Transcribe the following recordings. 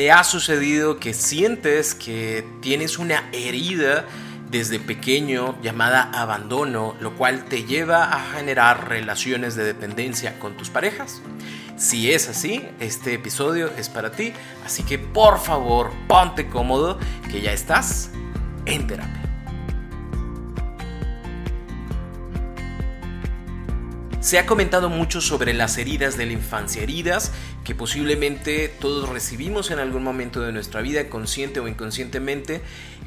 ¿Te ha sucedido que sientes que tienes una herida desde pequeño llamada abandono, lo cual te lleva a generar relaciones de dependencia con tus parejas? Si es así, este episodio es para ti, así que por favor ponte cómodo que ya estás en terapia. Se ha comentado mucho sobre las heridas de la infancia, heridas que posiblemente todos recibimos en algún momento de nuestra vida, consciente o inconscientemente,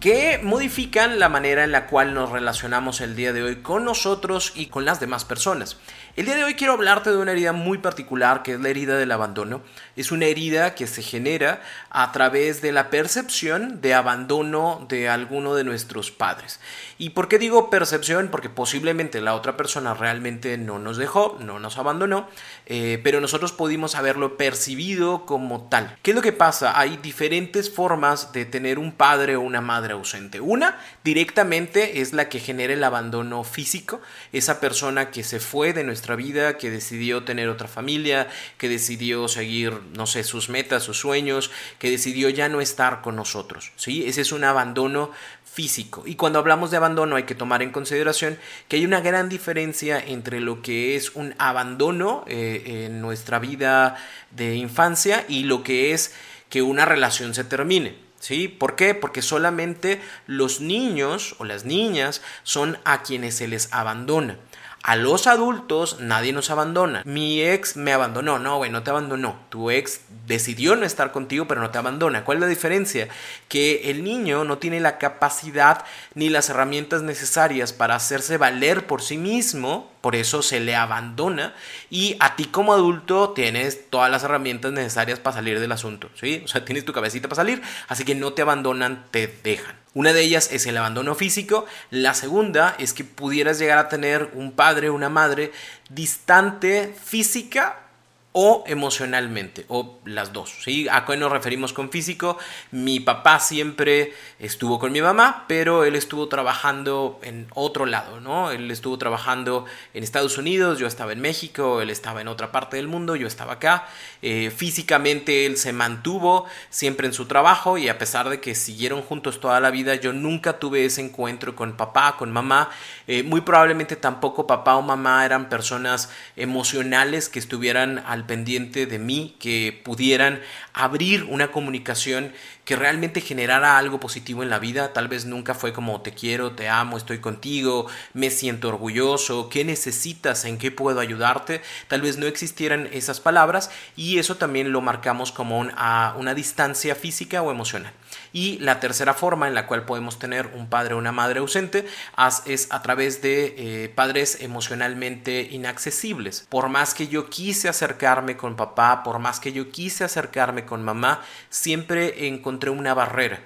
que modifican la manera en la cual nos relacionamos el día de hoy con nosotros y con las demás personas. El día de hoy quiero hablarte de una herida muy particular que es la herida del abandono. Es una herida que se genera a través de la percepción de abandono de alguno de nuestros padres. ¿Y por qué digo percepción? Porque posiblemente la otra persona realmente no nos dejó, no nos abandonó, eh, pero nosotros pudimos haberlo percibido como tal. ¿Qué es lo que pasa? Hay diferentes formas de tener un padre o una madre ausente. Una directamente es la que genera el abandono físico, esa persona que se fue de nuestra vida, que decidió tener otra familia, que decidió seguir, no sé, sus metas, sus sueños, que decidió ya no estar con nosotros. ¿sí? Ese es un abandono físico. Y cuando hablamos de abandono hay que tomar en consideración que hay una gran diferencia entre lo que es un abandono eh, en nuestra vida de infancia y lo que es que una relación se termine. ¿Sí? ¿Por qué? Porque solamente los niños o las niñas son a quienes se les abandona. A los adultos nadie nos abandona. Mi ex me abandonó. No, güey, no te abandonó. Tu ex decidió no estar contigo, pero no te abandona. ¿Cuál es la diferencia? Que el niño no tiene la capacidad ni las herramientas necesarias para hacerse valer por sí mismo, por eso se le abandona. Y a ti como adulto tienes todas las herramientas necesarias para salir del asunto. ¿sí? O sea, tienes tu cabecita para salir, así que no te abandonan, te dejan. Una de ellas es el abandono físico, la segunda es que pudieras llegar a tener un padre una madre distante física o emocionalmente, o las dos. ¿sí? ¿A qué nos referimos con físico? Mi papá siempre estuvo con mi mamá, pero él estuvo trabajando en otro lado, ¿no? Él estuvo trabajando en Estados Unidos, yo estaba en México, él estaba en otra parte del mundo, yo estaba acá. Eh, físicamente él se mantuvo siempre en su trabajo y a pesar de que siguieron juntos toda la vida, yo nunca tuve ese encuentro con papá, con mamá. Eh, muy probablemente tampoco papá o mamá eran personas emocionales que estuvieran al pendiente de mí, que pudieran abrir una comunicación que realmente generara algo positivo en la vida. Tal vez nunca fue como te quiero, te amo, estoy contigo, me siento orgulloso, qué necesitas, en qué puedo ayudarte. Tal vez no existieran esas palabras y eso también lo marcamos como una distancia física o emocional. Y la tercera forma en la cual podemos tener un padre o una madre ausente es a través de eh, padres emocionalmente inaccesibles. Por más que yo quise acercarme con papá, por más que yo quise acercarme con mamá, siempre encontré una barrera.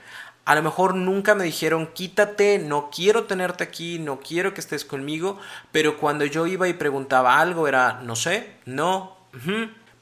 A lo mejor nunca me dijeron quítate, no quiero tenerte aquí, no quiero que estés conmigo, pero cuando yo iba y preguntaba algo era no sé, no,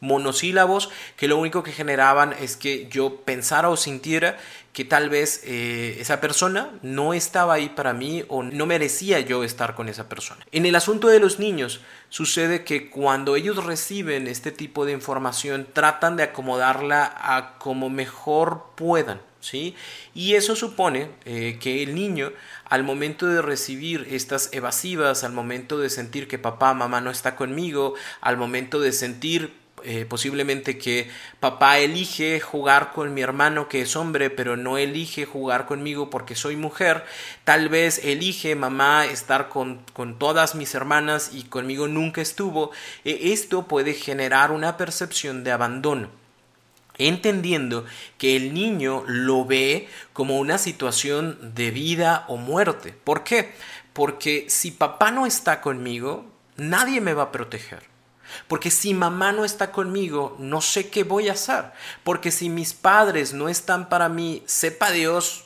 monosílabos que lo único que generaban es que yo pensara o sintiera que tal vez eh, esa persona no estaba ahí para mí o no merecía yo estar con esa persona. En el asunto de los niños sucede que cuando ellos reciben este tipo de información tratan de acomodarla a como mejor puedan. ¿Sí? Y eso supone eh, que el niño, al momento de recibir estas evasivas, al momento de sentir que papá, mamá no está conmigo, al momento de sentir eh, posiblemente que papá elige jugar con mi hermano que es hombre, pero no elige jugar conmigo porque soy mujer. Tal vez elige mamá estar con, con todas mis hermanas y conmigo nunca estuvo. E, esto puede generar una percepción de abandono entendiendo que el niño lo ve como una situación de vida o muerte. ¿Por qué? Porque si papá no está conmigo, nadie me va a proteger. Porque si mamá no está conmigo, no sé qué voy a hacer. Porque si mis padres no están para mí, sepa Dios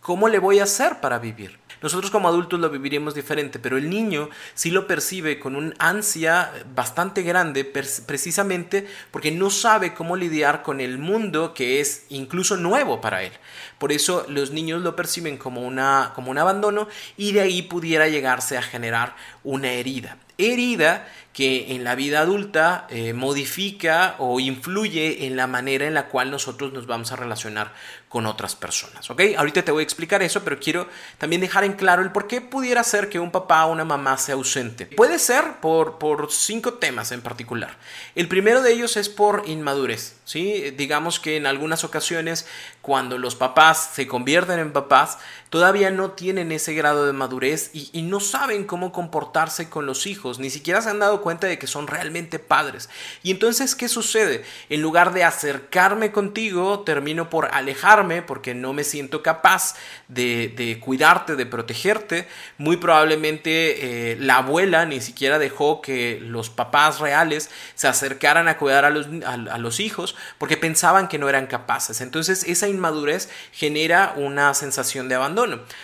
cómo le voy a hacer para vivir. Nosotros como adultos lo viviremos diferente, pero el niño sí lo percibe con un ansia bastante grande precisamente porque no sabe cómo lidiar con el mundo que es incluso nuevo para él. Por eso los niños lo perciben como, una, como un abandono y de ahí pudiera llegarse a generar una herida. herida que en la vida adulta eh, modifica o influye en la manera en la cual nosotros nos vamos a relacionar con otras personas. ¿ok? Ahorita te voy a explicar eso, pero quiero también dejar en claro el por qué pudiera ser que un papá o una mamá sea ausente. Puede ser por, por cinco temas en particular. El primero de ellos es por inmadurez. ¿sí? Digamos que en algunas ocasiones cuando los papás se convierten en papás, todavía no tienen ese grado de madurez y, no saben cómo comportarse con los hijos, ni siquiera se han dado cuenta de que son realmente padres. Y entonces, ¿qué sucede? En lugar de acercarme contigo, termino por alejarme porque no me siento capaz de, cuidarte, de protegerte. Muy probablemente eh, la abuela ni siquiera dejó que los papás reales se acercaran a cuidar a los hijos porque pensaban que no eran capaces. Entonces, esa inmadurez genera una sensación de abandono.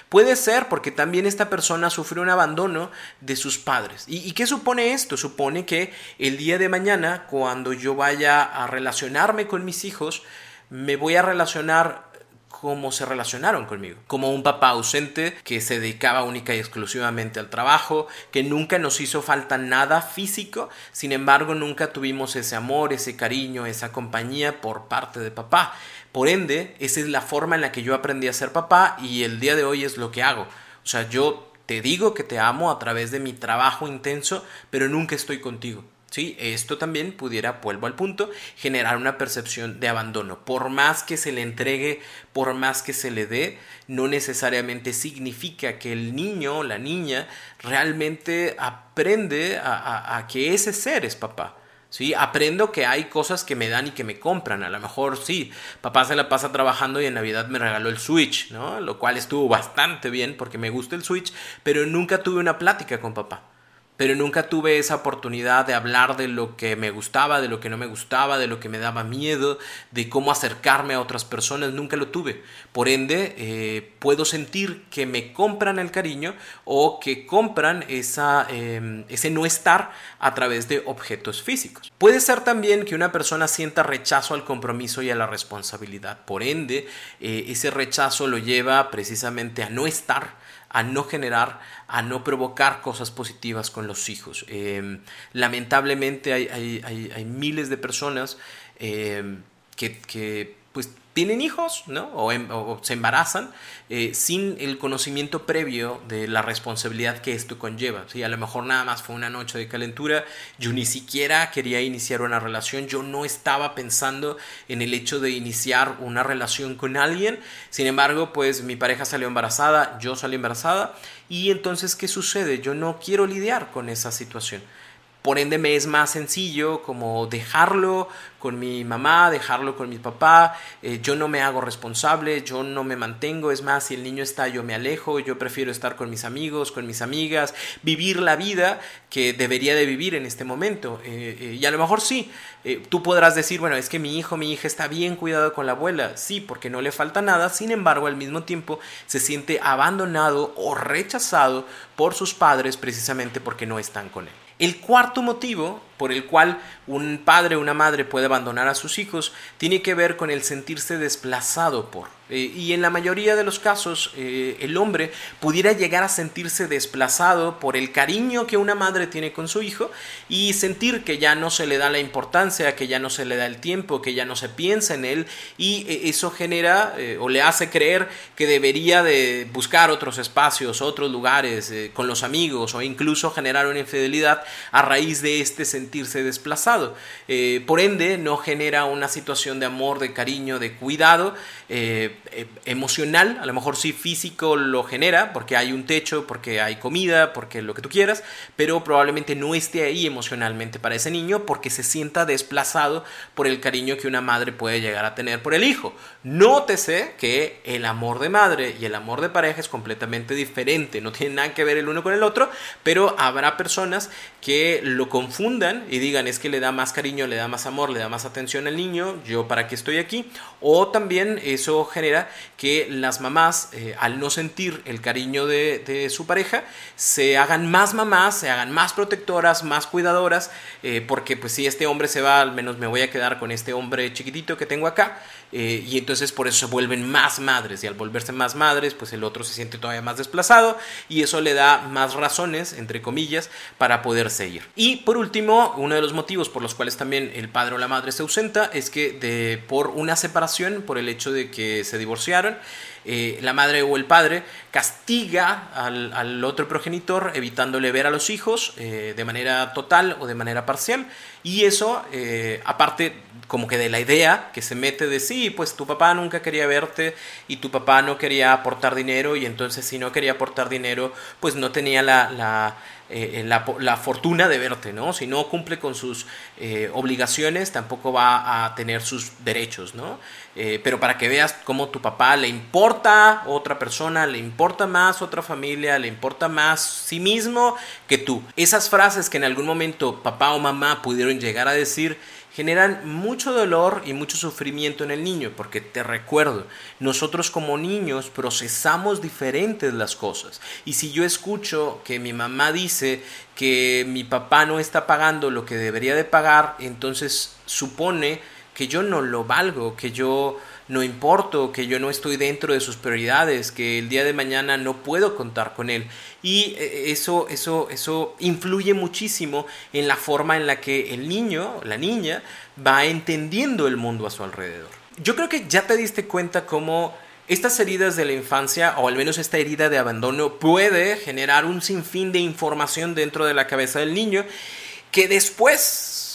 Puede ser porque también esta persona sufrió un abandono de sus padres. ¿Y, qué supone esto? Supone que el día de mañana, cuando yo vaya a relacionarme con mis hijos, me voy a relacionar como se relacionaron conmigo, como un papá ausente que se dedicaba única y exclusivamente al trabajo, que nunca nos hizo falta nada físico, sin embargo nunca tuvimos ese amor, ese cariño, esa compañía por parte de papá. Por ende, esa es la forma en la que yo aprendí a ser papá y el día de hoy es lo que hago. O sea, yo te digo que te amo a través de mi trabajo intenso, pero nunca estoy contigo. ¿Sí? Esto también pudiera, vuelvo al punto, generar una percepción de abandono. Por más que se le entregue, por más que se le dé, no necesariamente significa que el niño o la niña realmente aprende a, que ese ser es papá. ¿sí? Aprendo que hay cosas que me dan y que me compran. A lo mejor sí, papá se la pasa trabajando y en Navidad me regaló el Switch, ¿no? Lo cual estuvo bastante bien porque me gusta el Switch, pero nunca tuve una plática con papá pero nunca tuve esa oportunidad de hablar de lo que me gustaba, de lo que no me gustaba, de lo que me daba miedo, de cómo acercarme a otras personas, nunca lo tuve. Por ende, eh, puedo sentir que me compran el cariño o que compran em, ese no estar a través de objetos físicos. Puede ser también que una persona sienta rechazo al compromiso y a la responsabilidad. Por ende, eh, ese rechazo lo lleva precisamente a no estar a no generar, a no provocar cosas positivas con los hijos. Em, lamentablemente hay, miles de personas em, que, que, pues tienen hijos, ¿no? O, em, se embarazan eh, sin el conocimiento previo de la responsabilidad que esto conlleva. ¿sí? A lo mejor nada más fue una noche de calentura, yo ni siquiera quería iniciar una relación, yo no estaba pensando en el hecho de iniciar una relación con alguien, sin embargo, pues mi pareja salió embarazada, yo salí embarazada, y entonces, ¿qué sucede? Yo no quiero lidiar con esa situación. Por ende me es más sencillo como dejarlo con mi mamá, dejarlo con mi papá, eh, yo no me hago responsable, yo no me mantengo, es más, si el niño está yo me alejo, yo prefiero estar con mis amigos, con mis amigas, vivir la vida que debería de vivir en este momento. Eh, eh, y a lo mejor sí, tú podrás decir, bueno, es que mi hijo, mi hija está bien cuidado con la abuela, sí, porque no le falta nada, sin embargo, al mismo tiempo se siente abandonado o rechazado por sus padres precisamente porque no están con él. El cuarto motivo por el cual un padre o una madre puede abandonar a sus hijos tiene que ver con el sentirse desplazado por. Eh, y en la mayoría de los casos eh, el hombre pudiera llegar a sentirse desplazado por el cariño que una madre tiene con su hijo y sentir que ya no se le da la importancia, que ya no se le da el tiempo, que ya no se piensa en él y eh, eso genera o le hace creer que debería de buscar otros espacios, otros lugares con los amigos o incluso generar una infidelidad a raíz de este sentimiento sentirse desplazado. Eh, por ende, no genera una situación de amor, de cariño, de cuidado eh, eh, emocional, a lo mejor sí físico lo genera, porque hay un techo, porque hay comida, porque lo que tú quieras, pero probablemente no esté ahí emocionalmente para ese niño porque se sienta desplazado por el cariño que una madre puede llegar a tener por el hijo. Nótese que el amor de madre y el amor de pareja es completamente diferente, no tiene nada que ver el uno con el otro, pero habrá personas que lo confundan y digan es que le da más cariño, le da más amor, le da más atención al niño, yo para qué estoy aquí. O también eso genera que las mamás, eh, al no sentir el cariño de, su pareja, se hagan más mamás, se hagan más protectoras, más cuidadoras, eh, porque pues si este hombre se va, al menos me voy a quedar con este hombre chiquitito que tengo acá. Eh, y entonces por eso se vuelven más madres y al volverse más madres pues el otro se siente todavía más desplazado y eso le da más razones entre comillas para poder seguir. Y por último uno de los motivos por los cuales también el padre o la madre se ausenta es que de, por una separación por el hecho de que se divorciaron eh, la madre o el padre castiga al, otro progenitor evitándole ver a los hijos eh, de manera total o de manera parcial. Y eso eh, aparte como que de la idea que se mete de sí, pues tu papá nunca quería verte y tu papá no quería aportar dinero y entonces si no quería aportar dinero pues no tenía la eh, la, fortuna de verte, ¿no? Si no cumple con sus eh, obligaciones, tampoco va a tener sus derechos, ¿no? Eh, pero para que veas cómo tu papá le importa otra persona, le importa más otra familia, le importa más sí mismo que tú. Esas frases que en algún momento papá o mamá pudieron llegar a decir, generan mucho dolor y mucho sufrimiento en el niño, porque te recuerdo, nosotros como niños procesamos diferentes las cosas. Y si yo escucho que mi mamá dice que mi papá no está pagando lo que debería de pagar, entonces supone que yo no lo valgo, que yo no importo, que yo no estoy dentro de sus prioridades, que el día de mañana no puedo contar con él. Y eh, eso, eso, eso influye muchísimo en la forma en la que el niño, la niña, va entendiendo el mundo a su alrededor. Yo creo que ya te diste cuenta cómo estas heridas de la infancia, o al menos esta herida de abandono, puede generar un sinfín de información dentro de la cabeza del niño que después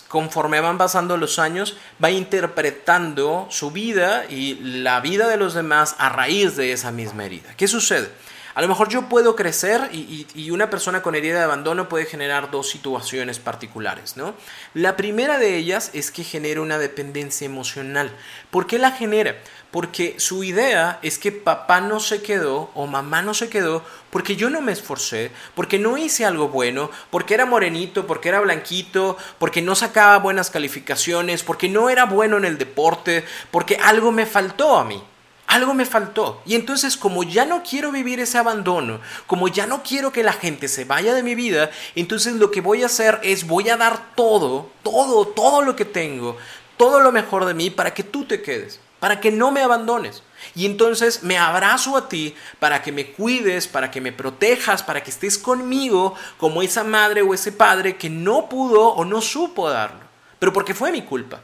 conforme van pasando los años, va interpretando su vida y la vida de los demás a raíz de esa misma herida. ¿Qué sucede? A lo mejor yo puedo crecer y, una persona con herida de abandono puede generar dos situaciones particulares, ¿no? La primera de ellas es que genera una dependencia emocional. ¿Por qué la genera? Porque su idea es que papá no se quedó o mamá no se quedó porque yo no me esforcé, porque no hice algo bueno, porque era morenito, porque era blanquito, porque no sacaba buenas calificaciones, porque no era bueno en el deporte, porque algo me faltó a mí algo me faltó. Y entonces como ya no quiero vivir ese abandono, como ya no quiero que la gente se vaya de mi vida, entonces lo que voy a hacer es voy a dar todo, todo, todo lo que tengo, todo lo mejor de mí para que tú te quedes, para que no me abandones. Y entonces me abrazo a ti para que me cuides, para que me protejas, para que estés conmigo como esa madre o ese padre que no pudo o no supo darlo, pero porque fue mi culpa.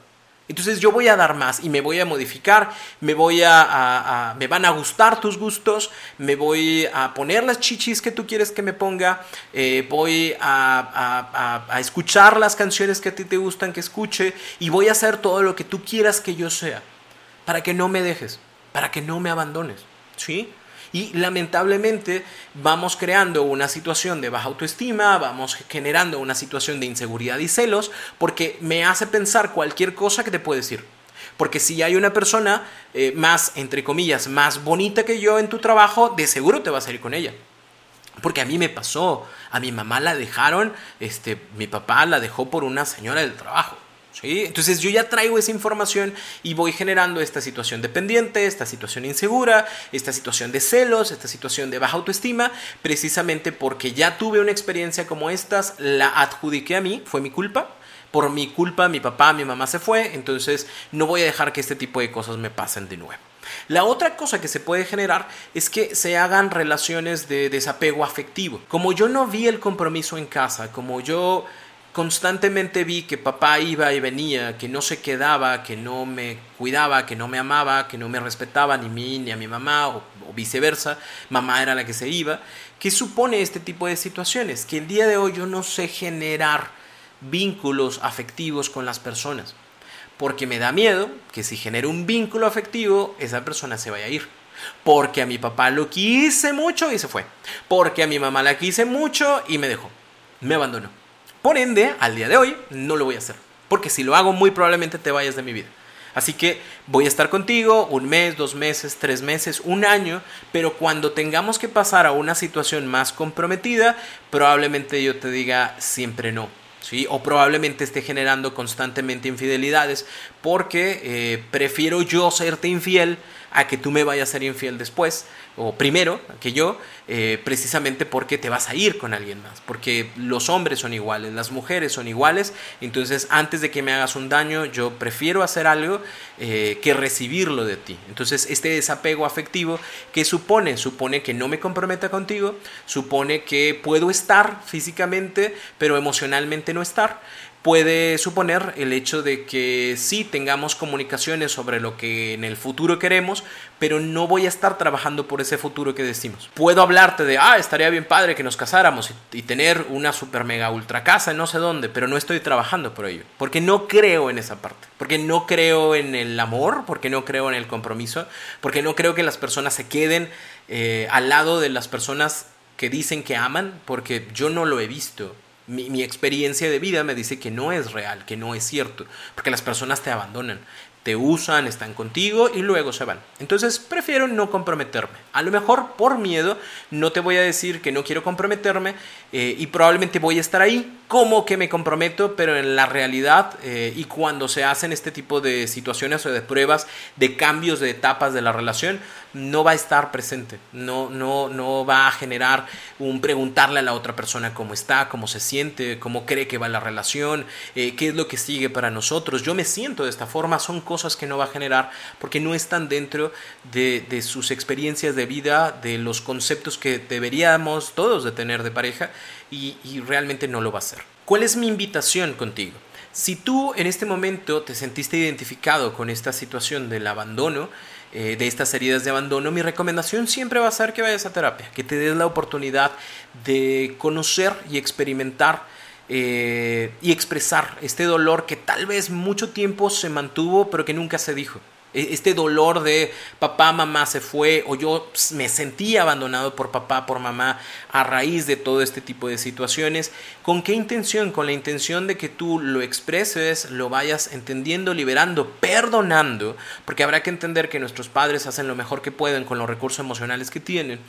Entonces yo voy a dar más y me voy a modificar, me voy a, me van a gustar tus gustos, me voy a poner las chichis que tú quieres que me ponga, eh, voy a, a, escuchar las canciones que a ti te gustan que escuche y voy a hacer todo lo que tú quieras que yo sea, para que no me dejes, para que no me abandones, ¿sí? Y lamentablemente vamos creando una situación de baja autoestima, vamos generando una situación de inseguridad y celos, porque me hace pensar cualquier cosa que te puede decir. Porque si hay una persona eh, más, entre comillas, más bonita que yo en tu trabajo, de seguro te vas a ir con ella. Porque a mí me pasó, a mi mamá la dejaron, este, mi papá la dejó por una señora del trabajo. Entonces yo ya traigo esa información y voy generando esta situación dependiente, esta situación insegura, esta situación de celos, esta situación de baja autoestima, precisamente porque ya tuve una experiencia como estas, la adjudiqué a mí, fue mi culpa. Por mi culpa mi papá, mi mamá se fue, entonces no voy a dejar que este tipo de cosas me pasen de nuevo. La otra cosa que se puede generar es que se hagan relaciones de desapego afectivo. Como yo no vi el compromiso en casa, como yo constantemente vi que papá iba y venía, que no se quedaba, que no me cuidaba, que no me amaba, que no me respetaba ni a mí ni a mi mamá o, viceversa, mamá era la que se iba. ¿Qué supone este tipo de situaciones? Que el día de hoy yo no sé generar vínculos afectivos con las personas, porque me da miedo que si genero un vínculo afectivo, esa persona se vaya a ir. Porque a mi papá lo quise mucho y se fue. Porque a mi mamá la quise mucho y me dejó. Me abandonó. Por ende, al día de hoy, no lo voy a hacer. Porque si lo hago, muy probablemente te vayas de mi vida. Así que voy a estar contigo un mes, dos meses, tres meses, un año, pero cuando tengamos que pasar a una situación más comprometida, probablemente yo te diga siempre no. ¿Sí? O probablemente esté generando constantemente infidelidades porque eh, prefiero yo serte infiel a que tú me vayas a ser infiel después o primero que yo, eh, precisamente porque te vas a ir con alguien más, porque los hombres son iguales, las mujeres son iguales, entonces antes de que me hagas un daño, yo prefiero hacer algo eh, que recibirlo de ti. Entonces este desapego afectivo, que supone? Supone que no me comprometa contigo, supone que puedo estar físicamente, pero emocionalmente no estar puede suponer el hecho de que sí tengamos comunicaciones sobre lo que en el futuro queremos, pero no voy a estar trabajando por ese futuro que decimos. Puedo hablarte de, ah, estaría bien padre que nos casáramos y, tener una super mega ultra casa en no sé dónde, pero no estoy trabajando por ello, porque no creo en esa parte, porque no creo en el amor, porque no creo en el compromiso, porque no creo que las personas se queden eh, al lado de las personas que dicen que aman, porque yo no lo he visto mi, experiencia de vida me dice que no es real, que no es cierto, porque las personas te abandonan, te usan, están contigo y luego se van. Entonces prefiero no comprometerme. A lo mejor por miedo no te voy a decir que no quiero comprometerme eh, y probablemente voy a estar ahí como que me comprometo, pero en la realidad eh, y cuando se hacen este tipo de situaciones o de pruebas, de cambios de etapas de la relación, no va a estar presente, no, no, no va a generar un preguntarle a la otra persona cómo está, cómo se siente, cómo cree que va la relación, eh, qué es lo que sigue para nosotros. Yo me siento de esta forma, son cosas que no va a generar porque no están dentro de, sus experiencias de vida, de los conceptos que deberíamos todos de tener de pareja y, y realmente no lo va a hacer. ¿Cuál es mi invitación contigo? Si tú en este momento te sentiste identificado con esta situación del abandono, eh, de estas heridas de abandono, mi recomendación siempre va a ser que vayas a terapia, que te des la oportunidad de conocer y experimentar eh, y expresar este dolor que tal vez mucho tiempo se mantuvo pero que nunca se dijo. E, este dolor de papá, mamá se fue o yo me sentí abandonado por papá, por mamá a raíz de todo este tipo de situaciones. ¿Con qué intención? Con la intención de que tú lo expreses, lo vayas entendiendo, liberando, perdonando, porque habrá que entender que nuestros padres hacen lo mejor que pueden con los recursos emocionales que tienen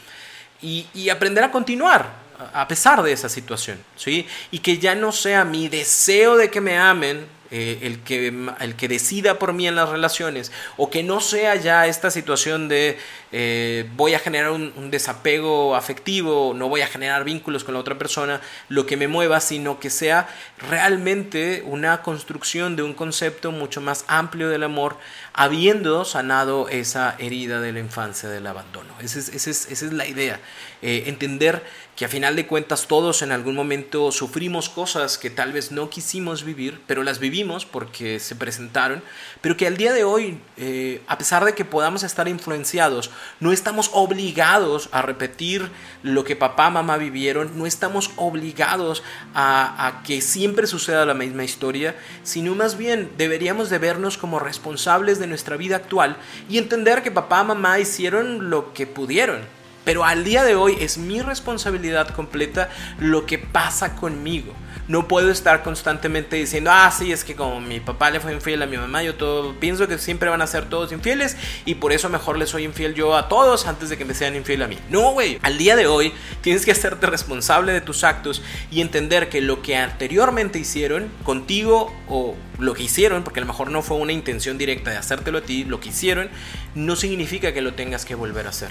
y, y aprender a continuar a pesar de esa situación, ¿sí? Y que ya no sea mi deseo de que me amen eh, el, que, el que decida por mí en las relaciones, o que no sea ya esta situación de eh, voy a generar un, desapego afectivo, no voy a generar vínculos con la otra persona, lo que me mueva, sino que sea realmente una construcción de un concepto mucho más amplio del amor, habiendo sanado esa herida de la infancia del abandono. Esa es, esa es, la idea, eh, entender que a final de cuentas todos en algún momento sufrimos cosas que tal vez no quisimos vivir, pero las vivimos porque se presentaron, pero que al día de hoy, eh, a pesar de que podamos estar influenciados, no estamos obligados a repetir lo que papá, mamá vivieron, no estamos obligados a, a que siempre suceda la misma historia, sino más bien deberíamos de vernos como responsables de nuestra vida actual y entender que papá, mamá hicieron lo que pudieron pero al día de hoy es mi responsabilidad completa lo que pasa conmigo. No puedo estar constantemente diciendo, ah, sí, es que como mi papá le fue infiel a mi mamá, yo todo, pienso que siempre van a ser todos infieles y por eso mejor le soy infiel yo a todos antes de que me sean infiel a mí. No, güey, al día de hoy tienes que hacerte responsable de tus actos y entender que lo que anteriormente hicieron contigo o lo que hicieron, porque a lo mejor no fue una intención directa de hacértelo a ti, lo que hicieron, no significa que lo tengas que volver a hacer.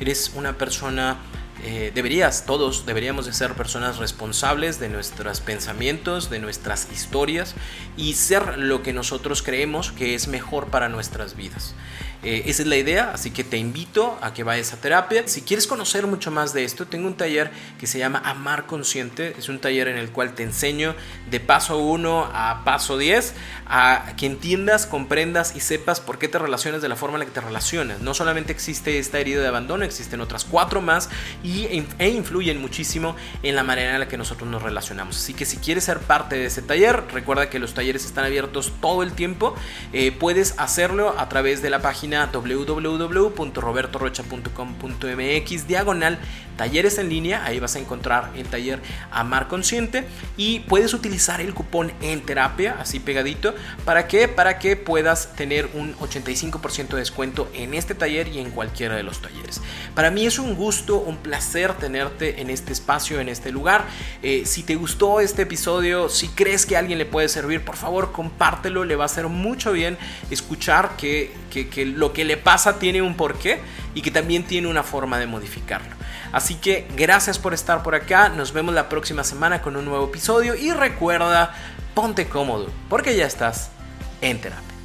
Eres una persona eh, deberías, todos deberíamos de ser personas responsables de nuestros pensamientos, de nuestras historias y ser lo que nosotros creemos que es mejor para nuestras vidas. Eh, esa es la idea, así que te invito a que vayas a terapia. Si quieres conocer mucho más de esto, tengo un taller que se llama Amar Consciente. Es un taller en el cual te enseño de paso 1 a paso 10 a que entiendas, comprendas y sepas por qué te relacionas de la forma en la que te relacionas. No solamente existe esta herida de abandono, existen otras cuatro más y, e influyen muchísimo en la manera en la que nosotros nos relacionamos. Así que si quieres ser parte de ese taller, recuerda que los talleres están abiertos todo el tiempo. Eh, puedes hacerlo a través de la página página www.robertorocha.com.mx diagonal talleres en línea, ahí vas a encontrar el taller Amar Consciente y puedes utilizar el cupón en terapia, así pegadito, ¿para qué? Para que puedas tener un 85% de descuento en este taller y en cualquiera de los talleres. Para mí es un gusto, un placer tenerte en este espacio, en este lugar. Eh, si te gustó este episodio, si crees que a alguien le puede servir, por favor compártelo, le va a hacer mucho bien escuchar que, que lo que le pasa tiene un porqué y que también tiene una forma de modificarlo. Así que gracias por estar por acá, nos vemos la próxima semana con un nuevo episodio y recuerda, ponte cómodo, porque ya estás en terapia.